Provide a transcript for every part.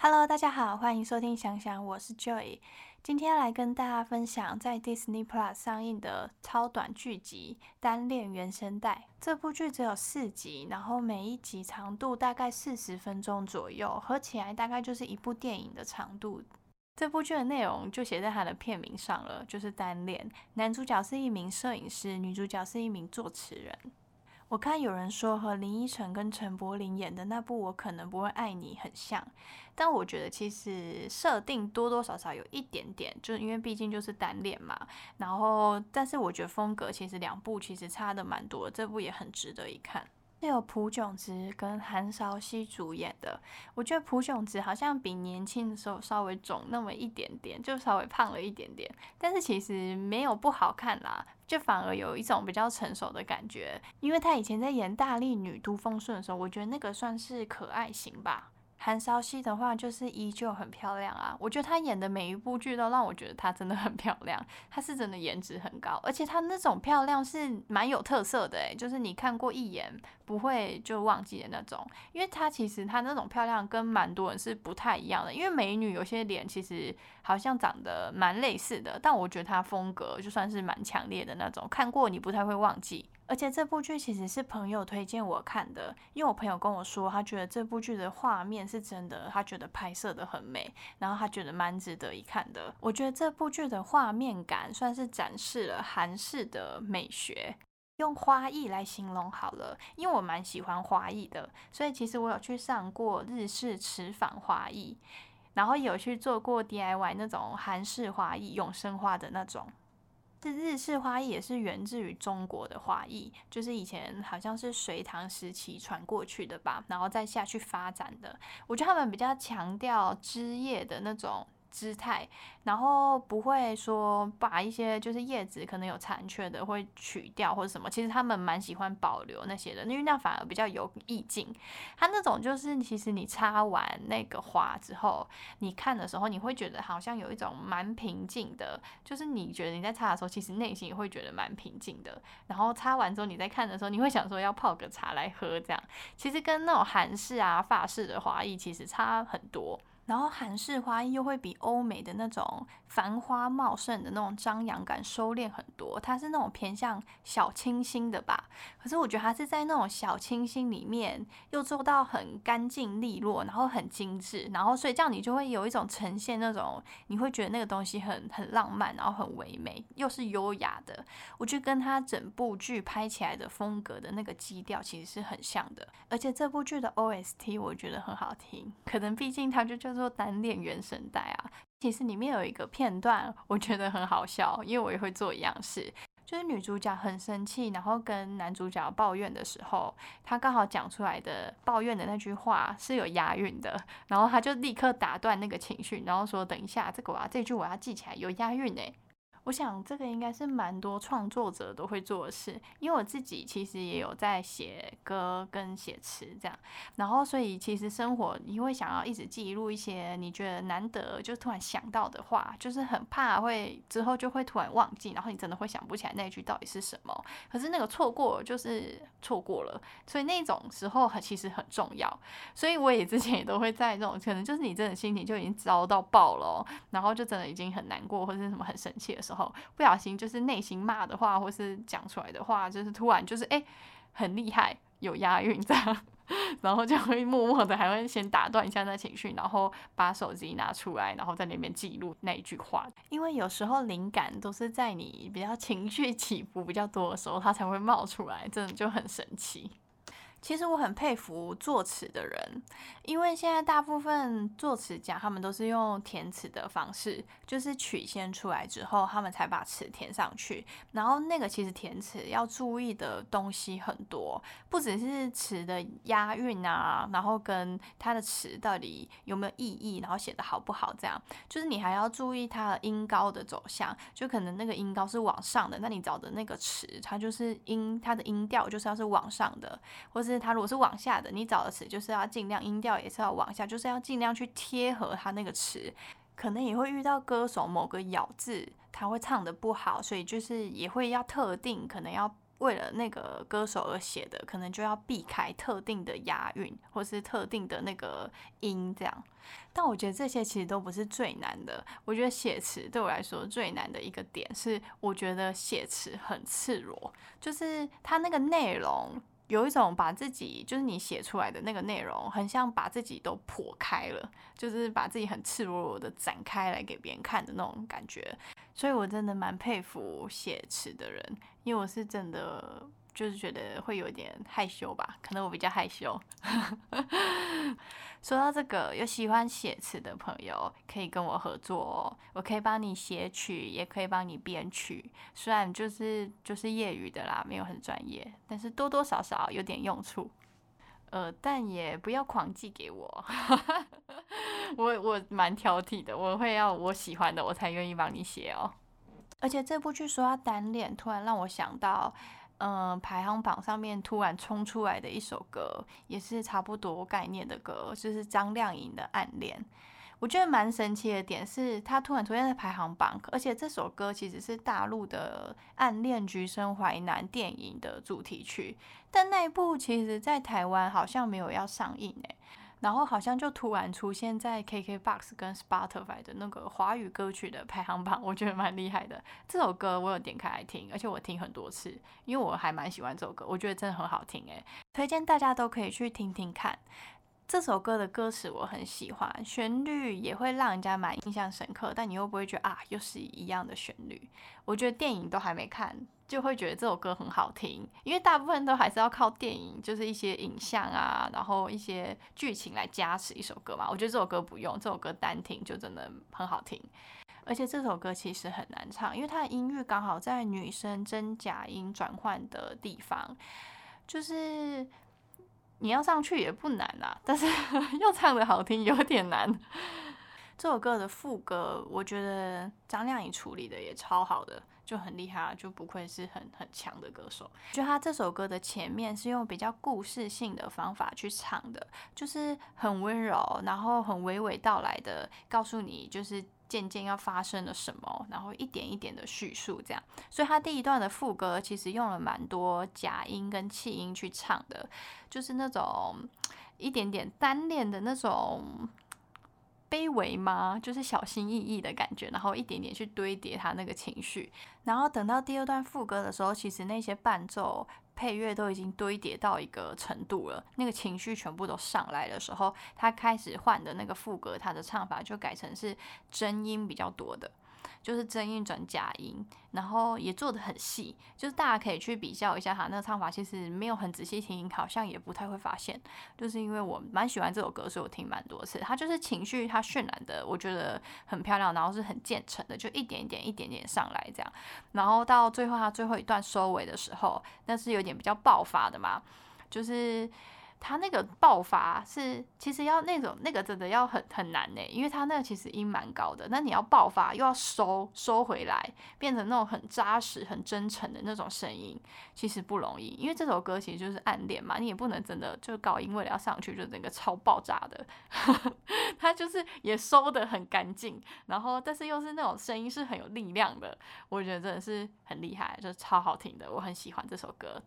Hello，大家好，欢迎收听想想，我是 Joy。今天来跟大家分享在 Disney Plus 上映的超短剧集《单恋原声带》。这部剧只有四集，然后每一集长度大概四十分钟左右，合起来大概就是一部电影的长度。这部剧的内容就写在它的片名上了，就是单恋。男主角是一名摄影师，女主角是一名作词人。我看有人说和林依晨跟陈柏霖演的那部《我可能不会爱你》很像，但我觉得其实设定多多少少有一点点，就是因为毕竟就是单恋嘛。然后，但是我觉得风格其实两部其实差的蛮多，这部也很值得一看。是有朴炯植跟韩韶熙主演的。我觉得朴炯植好像比年轻的时候稍微肿那么一点点，就稍微胖了一点点，但是其实没有不好看啦，就反而有一种比较成熟的感觉。因为他以前在演《大力女都奉顺》的时候，我觉得那个算是可爱型吧。韩韶熙的话就是依旧很漂亮啊，我觉得她演的每一部剧都让我觉得她真的很漂亮，她是真的颜值很高，而且她那种漂亮是蛮有特色的诶，就是你看过一眼不会就忘记的那种，因为她其实她那种漂亮跟蛮多人是不太一样的，因为美女有些脸其实好像长得蛮类似的，但我觉得她风格就算是蛮强烈的那种，看过你不太会忘记。而且这部剧其实是朋友推荐我看的，因为我朋友跟我说，他觉得这部剧的画面是真的，他觉得拍摄的很美，然后他觉得蛮值得一看的。我觉得这部剧的画面感算是展示了韩式的美学，用花艺来形容好了，因为我蛮喜欢花艺的，所以其实我有去上过日式瓷坊花艺，然后有去做过 DIY 那种韩式花艺，永生花的那种。这日式花艺也是源自于中国的花艺，就是以前好像是隋唐时期传过去的吧，然后再下去发展的。我觉得他们比较强调枝叶的那种。姿态，然后不会说把一些就是叶子可能有残缺的会取掉或者什么，其实他们蛮喜欢保留那些的，因为那反而比较有意境。它那种就是其实你插完那个花之后，你看的时候你会觉得好像有一种蛮平静的，就是你觉得你在插的时候，其实内心也会觉得蛮平静的。然后插完之后你在看的时候，你会想说要泡个茶来喝，这样其实跟那种韩式啊、法式的花艺其实差很多。然后韩式花艺又会比欧美的那种繁花茂盛的那种张扬感收敛很多，它是那种偏向小清新的吧。可是我觉得它是在那种小清新里面又做到很干净利落，然后很精致，然后所以这样你就会有一种呈现那种你会觉得那个东西很很浪漫，然后很唯美，又是优雅的。我觉得跟它整部剧拍起来的风格的那个基调其实是很像的，而且这部剧的 OST 我觉得很好听，可能毕竟它就叫。做单恋原声带啊，其实里面有一个片段，我觉得很好笑，因为我也会做一样事，就是女主角很生气，然后跟男主角抱怨的时候，她刚好讲出来的抱怨的那句话是有押韵的，然后他就立刻打断那个情绪，然后说：“等一下，这个我要这句我要记起来，有押韵诶。”我想这个应该是蛮多创作者都会做的事，因为我自己其实也有在写歌跟写词这样，然后所以其实生活你会想要一直记录一些你觉得难得就突然想到的话，就是很怕会之后就会突然忘记，然后你真的会想不起来那句到底是什么。可是那个错过就是错过了，所以那种时候很其实很重要。所以我也之前也都会在那种可能就是你真的心情就已经糟到爆了，然后就真的已经很难过或者是什么很生气的时候。不小心就是内心骂的话，或是讲出来的话，就是突然就是哎，很厉害，有押韵这样，然后就会默默的还会先打断一下那情绪，然后把手机拿出来，然后在那边记录那一句话。因为有时候灵感都是在你比较情绪起伏比较多的时候，它才会冒出来，真的就很神奇。其实我很佩服作词的人，因为现在大部分作词家他们都是用填词的方式，就是曲先出来之后，他们才把词填上去。然后那个其实填词要注意的东西很多，不只是词的押韵啊，然后跟它的词到底有没有意义，然后写的好不好，这样就是你还要注意它的音高的走向，就可能那个音高是往上的，那你找的那个词，它就是音，它的音调就是要是往上的，或是是它如果是往下的，你找的词就是要尽量音调也是要往下，就是要尽量去贴合它那个词。可能也会遇到歌手某个咬字他会唱的不好，所以就是也会要特定，可能要为了那个歌手而写的，可能就要避开特定的押韵或是特定的那个音这样。但我觉得这些其实都不是最难的。我觉得写词对我来说最难的一个点是，我觉得写词很赤裸，就是它那个内容。有一种把自己，就是你写出来的那个内容，很像把自己都剖开了，就是把自己很赤裸裸的展开来给别人看的那种感觉。所以我真的蛮佩服写词的人，因为我是真的就是觉得会有点害羞吧，可能我比较害羞。说到这个，有喜欢写词的朋友可以跟我合作哦，我可以帮你写曲，也可以帮你编曲。虽然就是就是业余的啦，没有很专业，但是多多少少有点用处。呃，但也不要狂寄给我，我我蛮挑剔的，我会要我喜欢的，我才愿意帮你写哦。而且这部剧说要单恋，突然让我想到。嗯，排行榜上面突然冲出来的一首歌，也是差不多概念的歌，就是张靓颖的《暗恋》。我觉得蛮神奇的点是，它突然出现在排行榜，而且这首歌其实是大陆的《暗恋橘生淮南》电影的主题曲，但那一部其实在台湾好像没有要上映诶。然后好像就突然出现在 KKBOX 跟 Spotify 的那个华语歌曲的排行榜，我觉得蛮厉害的。这首歌我有点开来听，而且我听很多次，因为我还蛮喜欢这首歌，我觉得真的很好听诶，推荐大家都可以去听听看。这首歌的歌词我很喜欢，旋律也会让人家蛮印象深刻，但你又不会觉得啊，又是一样的旋律。我觉得电影都还没看，就会觉得这首歌很好听，因为大部分都还是要靠电影，就是一些影像啊，然后一些剧情来加持一首歌嘛。我觉得这首歌不用，这首歌单听就真的很好听。而且这首歌其实很难唱，因为它的音域刚好在女生真假音转换的地方，就是。你要上去也不难啦，但是 要唱的好听有点难。这首歌的副歌，我觉得张靓颖处理的也超好的，就很厉害，就不愧是很很强的歌手。就他这首歌的前面是用比较故事性的方法去唱的，就是很温柔，然后很娓娓道来的告诉你，就是。渐渐要发生了什么，然后一点一点的叙述，这样，所以他第一段的副歌其实用了蛮多假音跟气音去唱的，就是那种一点点单恋的那种卑微吗？就是小心翼翼的感觉，然后一点点去堆叠他那个情绪，然后等到第二段副歌的时候，其实那些伴奏。配乐都已经堆叠到一个程度了，那个情绪全部都上来的时候，他开始换的那个副歌，他的唱法就改成是真音比较多的。就是真音转假音，然后也做的很细，就是大家可以去比较一下他那个唱法，其实没有很仔细听，好像也不太会发现。就是因为我蛮喜欢这首歌，所以我听蛮多次。它就是情绪，它渲染的我觉得很漂亮，然后是很渐层的，就一点点一点点上来这样。然后到最后，它最后一段收尾的时候，那是有点比较爆发的嘛，就是。他那个爆发是，其实要那种那个真的要很很难呢，因为他那个其实音蛮高的，那你要爆发又要收收回来，变成那种很扎实、很真诚的那种声音，其实不容易。因为这首歌其实就是暗恋嘛，你也不能真的就高音为了要上去就整个超爆炸的，他就是也收的很干净，然后但是又是那种声音是很有力量的，我觉得真的是很厉害，就是超好听的，我很喜欢这首歌。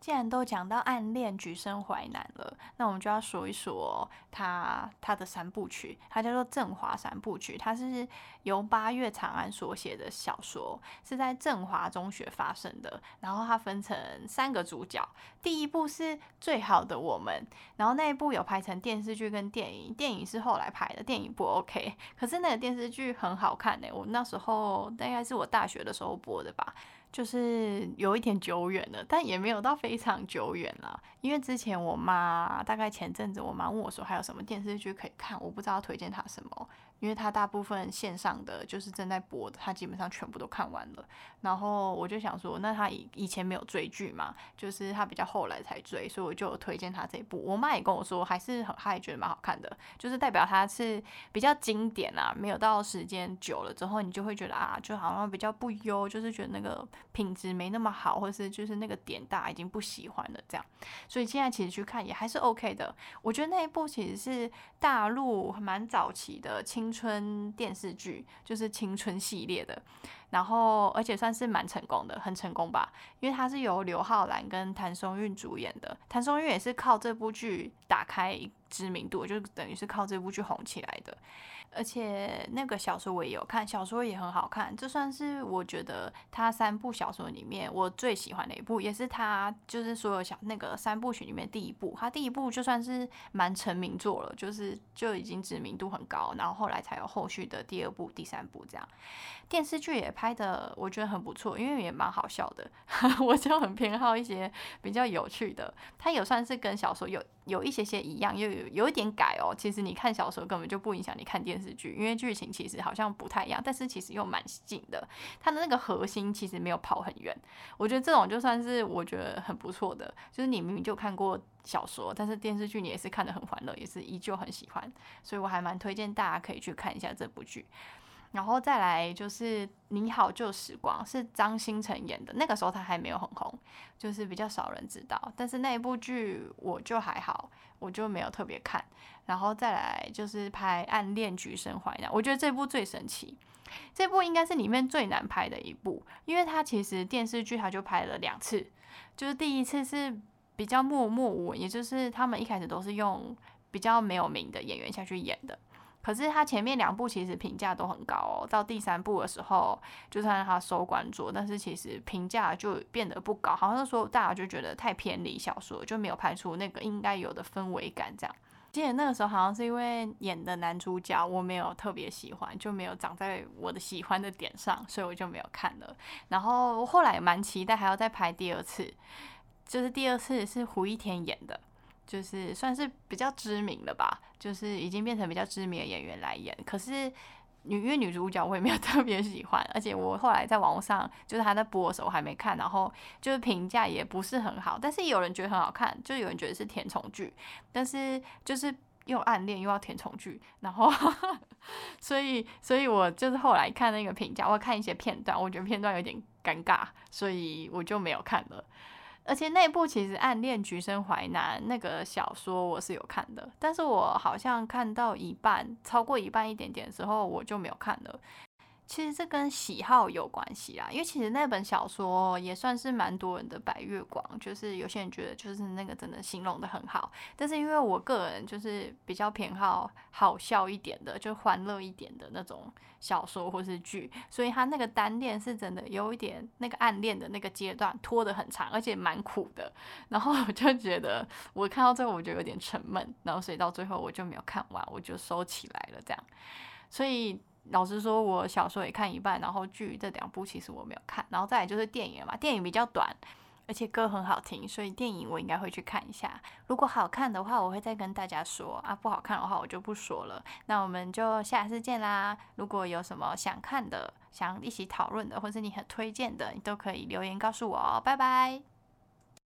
既然都讲到暗恋橘生淮南了，那我们就要说一说他他的三部曲，它叫做《振华三部曲》，它是由八月长安所写的小说，是在振华中学发生的。然后它分成三个主角，第一部是最好的我们，然后那一部有拍成电视剧跟电影，电影是后来拍的，电影不 OK，可是那个电视剧很好看呢。我那时候大概是我大学的时候播的吧。就是有一点久远了，但也没有到非常久远了。因为之前我妈大概前阵子，我妈问我说还有什么电视剧可以看，我不知道推荐她什么。因为他大部分线上的就是正在播的，他基本上全部都看完了。然后我就想说，那他以以前没有追剧嘛，就是他比较后来才追，所以我就推荐他这一部。我妈也跟我说，还是很，她也觉得蛮好看的，就是代表他是比较经典啊，没有到时间久了之后，你就会觉得啊，就好像比较不优，就是觉得那个品质没那么好，或是就是那个点大家已经不喜欢了这样。所以现在其实去看也还是 OK 的。我觉得那一部其实是大陆蛮早期的青。青春电视剧就是青春系列的，然后而且算是蛮成功的，很成功吧，因为它是由刘昊然跟谭松韵主演的，谭松韵也是靠这部剧打开知名度，就等于是靠这部剧红起来的。而且那个小说我也有看，小说也很好看，这算是我觉得他三部小说里面我最喜欢的一部，也是他就是所有小那个三部曲里面第一部。他第一部就算是蛮成名作了，就是就已经知名度很高，然后后来才有后续的第二部、第三部这样。电视剧也拍的我觉得很不错，因为也蛮好笑的，我就很偏好一些比较有趣的。他也算是跟小说有有一些些一样，又有有一点改哦。其实你看小说根本就不影响你看电视剧，因为剧情其实好像不太一样，但是其实又蛮近的。它的那个核心其实没有跑很远，我觉得这种就算是我觉得很不错的，就是你明明就看过小说，但是电视剧你也是看得很欢乐，也是依旧很喜欢，所以我还蛮推荐大家可以去看一下这部剧。然后再来就是《你好旧时光》，是张新成演的，那个时候他还没有很红，就是比较少人知道。但是那一部剧我就还好，我就没有特别看。然后再来就是拍《暗恋橘生淮南》，我觉得这部最神奇，这部应该是里面最难拍的一部，因为它其实电视剧它就拍了两次，就是第一次是比较默默无闻，也就是他们一开始都是用比较没有名的演员下去演的。可是他前面两部其实评价都很高哦，到第三部的时候，就算他收官作，但是其实评价就变得不高，好像说大家就觉得太偏离小说，就没有拍出那个应该有的氛围感。这样，记得那个时候好像是因为演的男主角我没有特别喜欢，就没有长在我的喜欢的点上，所以我就没有看了。然后后来蛮期待还要再拍第二次，就是第二次是胡一天演的。就是算是比较知名的吧，就是已经变成比较知名的演员来演。可是女因为女主角我也没有 特别喜欢，而且我后来在网络上就是他在播的时候我还没看，然后就是评价也不是很好。但是有人觉得很好看，就有人觉得是甜宠剧，但是就是又暗恋又要甜宠剧，然后 所以所以我就是后来看那个评价，我看一些片段，我觉得片段有点尴尬，所以我就没有看了。而且那部其实《暗恋橘生淮南》那个小说我是有看的，但是我好像看到一半，超过一半一点点的时候我就没有看了。其实这跟喜好有关系啦，因为其实那本小说也算是蛮多人的白月光，就是有些人觉得就是那个真的形容的很好，但是因为我个人就是比较偏好好笑一点的，就欢乐一点的那种小说或是剧，所以他那个单恋是真的有一点那个暗恋的那个阶段拖得很长，而且蛮苦的，然后我就觉得我看到最后我就有点沉闷，然后所以到最后我就没有看完，我就收起来了这样，所以。老实说，我小说也看一半，然后剧这两部其实我没有看，然后再来就是电影嘛，电影比较短，而且歌很好听，所以电影我应该会去看一下。如果好看的话，我会再跟大家说啊；不好看的话，我就不说了。那我们就下次见啦！如果有什么想看的、想一起讨论的，或是你很推荐的，你都可以留言告诉我哦。拜拜。